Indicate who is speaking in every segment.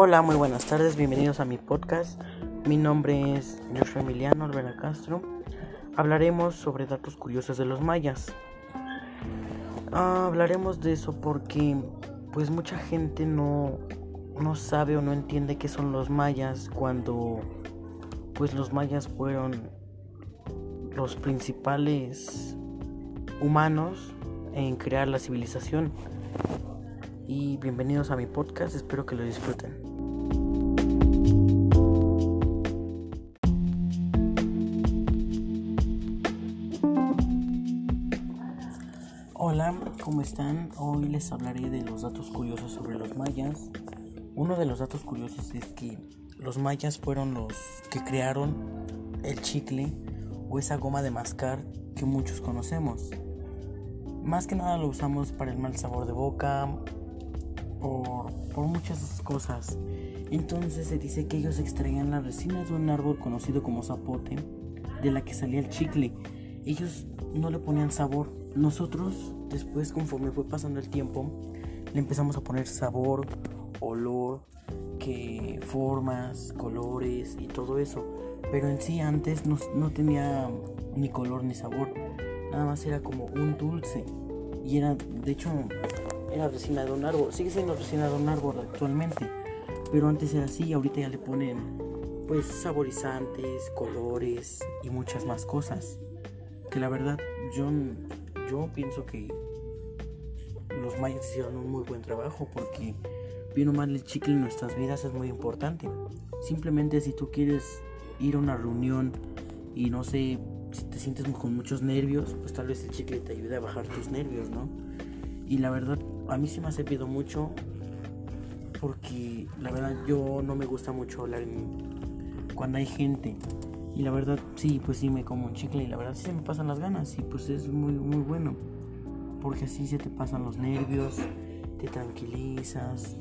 Speaker 1: Hola, muy buenas tardes, bienvenidos a mi podcast. Mi nombre es Joshua Emiliano Olvera Castro. Hablaremos sobre datos curiosos de los mayas. Ah, hablaremos de eso porque pues mucha gente no, no sabe o no entiende qué son los mayas cuando pues los mayas fueron los principales humanos en crear la civilización. Y bienvenidos a mi podcast, espero que lo disfruten. ¿Cómo están? Hoy les hablaré de los datos curiosos sobre los mayas. Uno de los datos curiosos es que los mayas fueron los que crearon el chicle o esa goma de mascar que muchos conocemos. Más que nada lo usamos para el mal sabor de boca, por, por muchas cosas. Entonces se dice que ellos extraían las resinas de un árbol conocido como zapote, de la que salía el chicle. Ellos no le ponían sabor. Nosotros, después, conforme fue pasando el tiempo, le empezamos a poner sabor, olor, que formas, colores y todo eso. Pero en sí antes no, no tenía ni color ni sabor. Nada más era como un dulce. Y era, de hecho, era resina de un árbol. Sigue siendo resina de un árbol actualmente. Pero antes era así, ahorita ya le ponen pues saborizantes, colores y muchas más cosas. Que la verdad yo, yo pienso que los mayas hicieron un muy buen trabajo porque bien mal el chicle en nuestras vidas es muy importante. Simplemente si tú quieres ir a una reunión y no sé si te sientes con muchos nervios, pues tal vez el chicle te ayude a bajar tus nervios, ¿no? Y la verdad, a mí sí me ha servido mucho porque la verdad yo no me gusta mucho hablar cuando hay gente. Y la verdad sí, pues sí me como un chicle y la verdad sí se me pasan las ganas y pues es muy muy bueno. Porque así se te pasan los nervios, te tranquilizas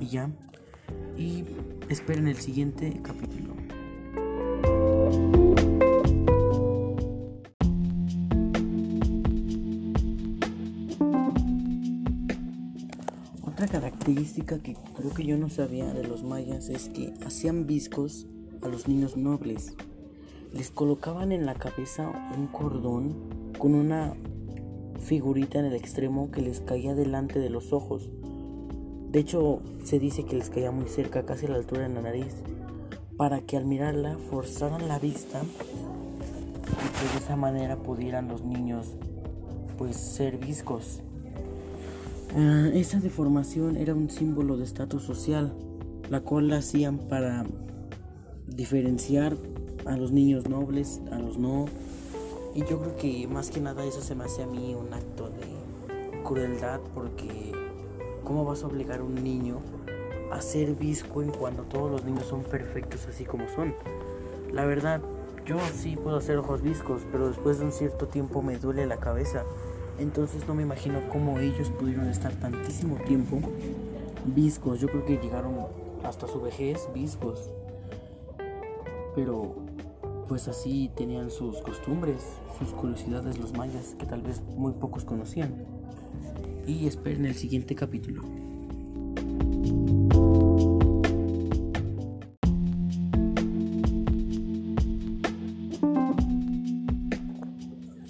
Speaker 1: y ya. Y esperen el siguiente capítulo. Otra característica que creo que yo no sabía de los mayas es que hacían viscos a los niños nobles. Les colocaban en la cabeza un cordón con una figurita en el extremo que les caía delante de los ojos. De hecho, se dice que les caía muy cerca, casi a la altura de la nariz, para que al mirarla forzaran la vista y que de esa manera pudieran los niños pues ser viscos. Uh, esa deformación era un símbolo de estatus social, la cual la hacían para diferenciar a los niños nobles, a los no. Y yo creo que más que nada eso se me hace a mí un acto de crueldad porque ¿cómo vas a obligar a un niño a ser visco en cuando todos los niños son perfectos así como son? La verdad, yo sí puedo hacer ojos viscos, pero después de un cierto tiempo me duele la cabeza. Entonces no me imagino cómo ellos pudieron estar tantísimo tiempo viscos. Yo creo que llegaron hasta su vejez viscos. Pero pues así tenían sus costumbres, sus curiosidades los mayas que tal vez muy pocos conocían. Y esperen el siguiente capítulo.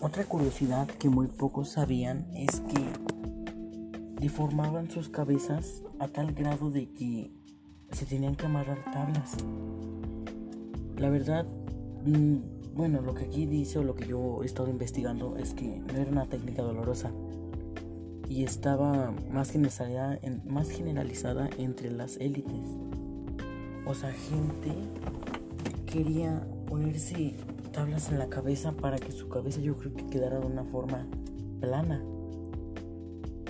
Speaker 1: Otra curiosidad que muy pocos sabían es que deformaban sus cabezas a tal grado de que se tenían que amarrar tablas. La verdad, bueno, lo que aquí dice o lo que yo he estado investigando es que no era una técnica dolorosa y estaba más generalizada, más generalizada entre las élites. O sea, gente quería ponerse tablas en la cabeza para que su cabeza yo creo que quedara de una forma plana,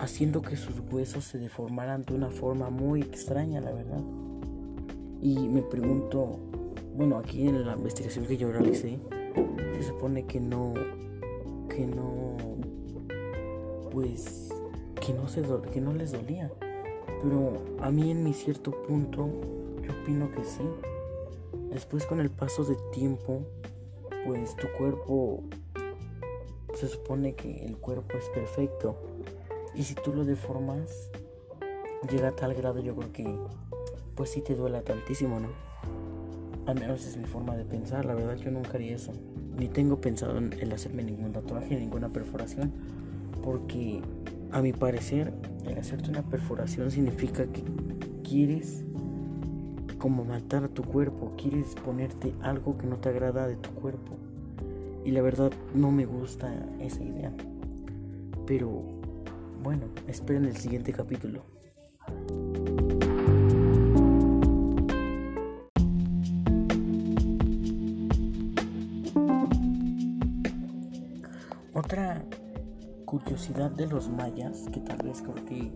Speaker 1: haciendo que sus huesos se deformaran de una forma muy extraña, la verdad. Y me pregunto, bueno, aquí en la investigación que yo realicé, se supone que no, que no, pues, que no, se que no les dolía. Pero a mí en mi cierto punto, yo opino que sí. Después con el paso de tiempo, pues tu cuerpo se supone que el cuerpo es perfecto y si tú lo deformas llega a tal grado yo creo que pues sí te duela tantísimo, ¿no? Al menos es mi forma de pensar, la verdad yo nunca haría eso. Ni tengo pensado en, en hacerme ningún tatuaje, ninguna perforación, porque a mi parecer el hacerte una perforación significa que quieres como matar a tu cuerpo, quieres ponerte algo que no te agrada de tu cuerpo. Y la verdad no me gusta esa idea. Pero bueno, esperen el siguiente capítulo. Curiosidad de los mayas, que tal vez creo que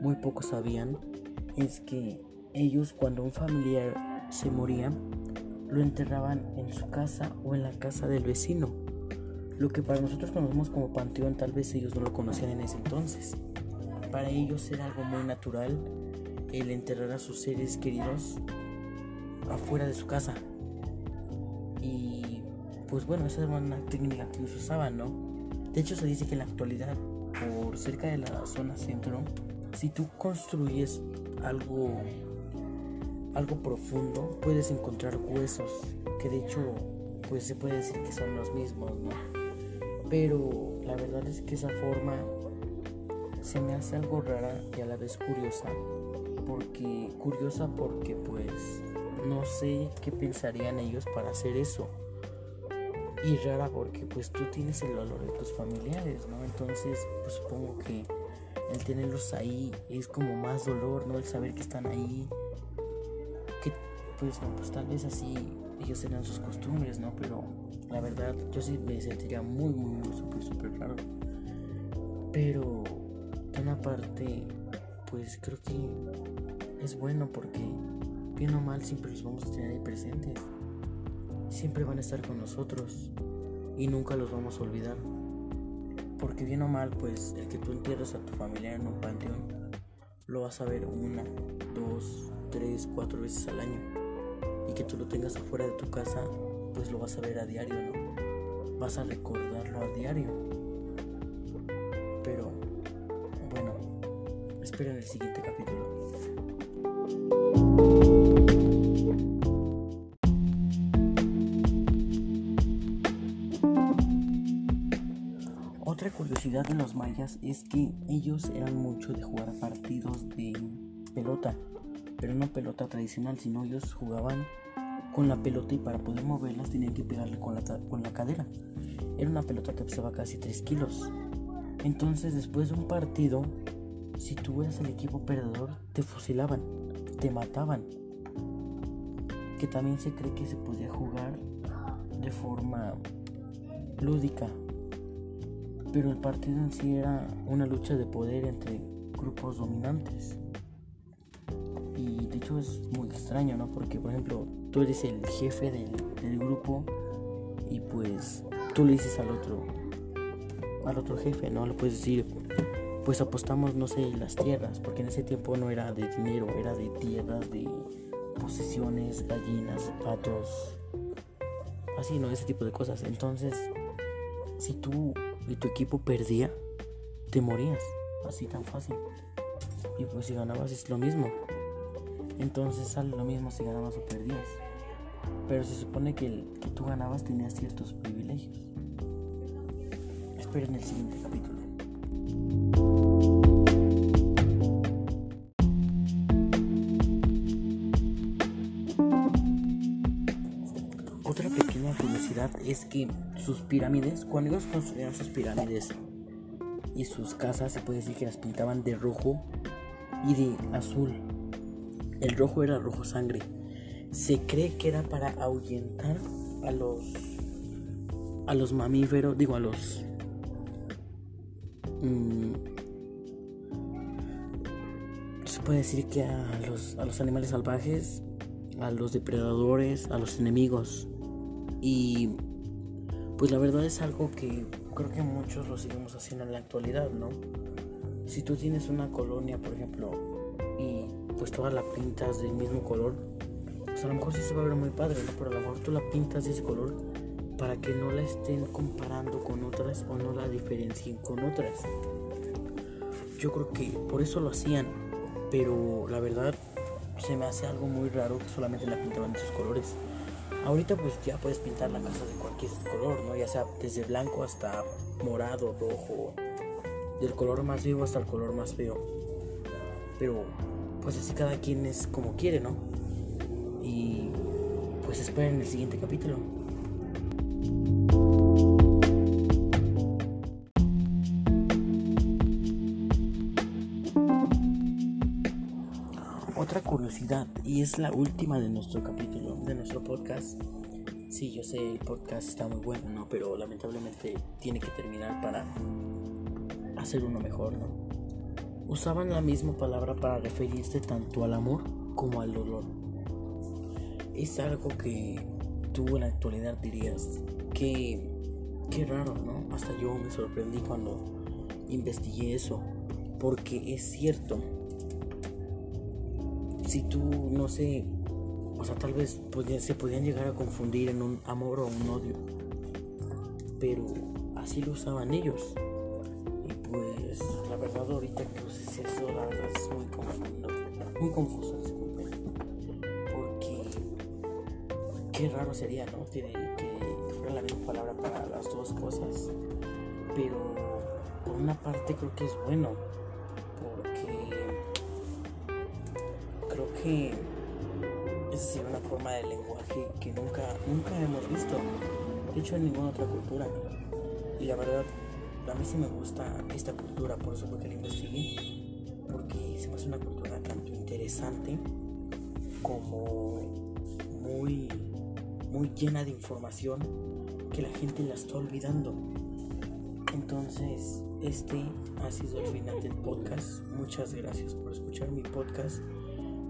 Speaker 1: muy pocos sabían, es que ellos cuando un familiar se moría, lo enterraban en su casa o en la casa del vecino. Lo que para nosotros conocemos como panteón, tal vez ellos no lo conocían en ese entonces. Para ellos era algo muy natural el enterrar a sus seres queridos afuera de su casa. Y pues bueno, esa era una técnica que ellos usaban, ¿no? De hecho se dice que en la actualidad, por cerca de la zona centro, si tú construyes algo algo profundo, puedes encontrar huesos que de hecho pues se puede decir que son los mismos, ¿no? Pero la verdad es que esa forma se me hace algo rara y a la vez curiosa, porque curiosa porque pues no sé qué pensarían ellos para hacer eso. Y rara porque pues tú tienes el valor de tus familiares, ¿no? Entonces pues supongo que el tenerlos ahí es como más dolor, ¿no? El saber que están ahí, pues, pues tal vez así ellos tenían sus costumbres, ¿no? Pero la verdad yo sí me sentiría muy, muy, muy, súper, súper raro. Pero de una parte, pues creo que es bueno porque bien o mal siempre los vamos a tener ahí presentes. Siempre van a estar con nosotros y nunca los vamos a olvidar. Porque bien o mal, pues el que tú entierres a tu familia en un panteón, lo vas a ver una, dos, tres, cuatro veces al año y que tú lo tengas afuera de tu casa, pues lo vas a ver a diario, ¿no? Vas a recordarlo a diario. Pero, bueno, esperen el siguiente capítulo. Otra curiosidad de los mayas es que ellos eran mucho de jugar partidos de pelota pero no pelota tradicional, sino ellos jugaban con la pelota y para poder moverlas tenían que pegarle con la, con la cadera. Era una pelota que pesaba casi 3 kilos. Entonces después de un partido, si tú eras el equipo perdedor, te fusilaban, te mataban. Que también se cree que se podía jugar de forma lúdica. Pero el partido en sí era una lucha de poder entre grupos dominantes de hecho es muy extraño, ¿no? Porque, por ejemplo, tú eres el jefe del, grupo y pues tú le dices al otro, al otro jefe, ¿no? Le puedes decir, pues apostamos, no sé, las tierras, porque en ese tiempo no era de dinero, era de tierras, de posesiones, gallinas, patos, así, ¿no? Ese tipo de cosas. Entonces, si tú y tu equipo perdía, te morías, así tan fácil. Y pues si ganabas es lo mismo. Entonces sale lo mismo si ganabas o perdías. Pero se supone que el que tú ganabas tenías ciertos privilegios. Esperen el siguiente capítulo. Es que sus pirámides, cuando ellos construyeron sus pirámides y sus casas, se puede decir que las pintaban de rojo y de azul el rojo era rojo sangre. Se cree que era para ahuyentar a los a los mamíferos, digo a los mm, se puede decir que a los, a los animales salvajes, a los depredadores, a los enemigos. Y pues la verdad es algo que creo que muchos lo seguimos haciendo en la actualidad, ¿no? Si tú tienes una colonia, por ejemplo, y pues todas la pintas del mismo color, pues a lo mejor sí se va a ver muy padre, ¿no? Pero a lo mejor tú la pintas de ese color para que no la estén comparando con otras o no la diferencien con otras. Yo creo que por eso lo hacían, pero la verdad se me hace algo muy raro que solamente la pintaban de esos colores. Ahorita pues ya puedes pintar la casa de cualquier color, ¿no? Ya sea desde blanco hasta morado, rojo, del color más vivo hasta el color más feo. Pero pues así cada quien es como quiere, ¿no? Y pues esperen el siguiente capítulo. Y es la última de nuestro capítulo, de nuestro podcast. Sí, yo sé, el podcast está muy bueno, ¿no? Pero lamentablemente tiene que terminar para hacer uno mejor, ¿no? Usaban la misma palabra para referirse tanto al amor como al dolor. Es algo que tú en la actualidad dirías que qué raro, ¿no? Hasta yo me sorprendí cuando investigué eso, porque es cierto si tú, no sé, o sea, tal vez se podían llegar a confundir en un amor o un odio, pero así lo usaban ellos. Y pues, la verdad, ahorita que uses eso, la verdad es muy confuso, muy confuso, disculpen, porque qué raro sería, ¿no? Que, que fuera la misma palabra para las dos cosas, pero por una parte creo que es bueno que es decir, una forma de lenguaje que nunca, nunca hemos visto, de hecho en ninguna otra cultura. Y la verdad, a mí sí me gusta esta cultura, por eso fue que la investigué, porque se me hace una cultura tanto interesante como muy, muy llena de información que la gente la está olvidando. Entonces, este ha sido el final del podcast. Muchas gracias por escuchar mi podcast.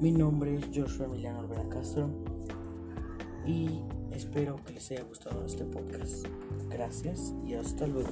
Speaker 1: Mi nombre es Joshua Emiliano Alvera Castro y espero que les haya gustado este podcast. Gracias y hasta luego.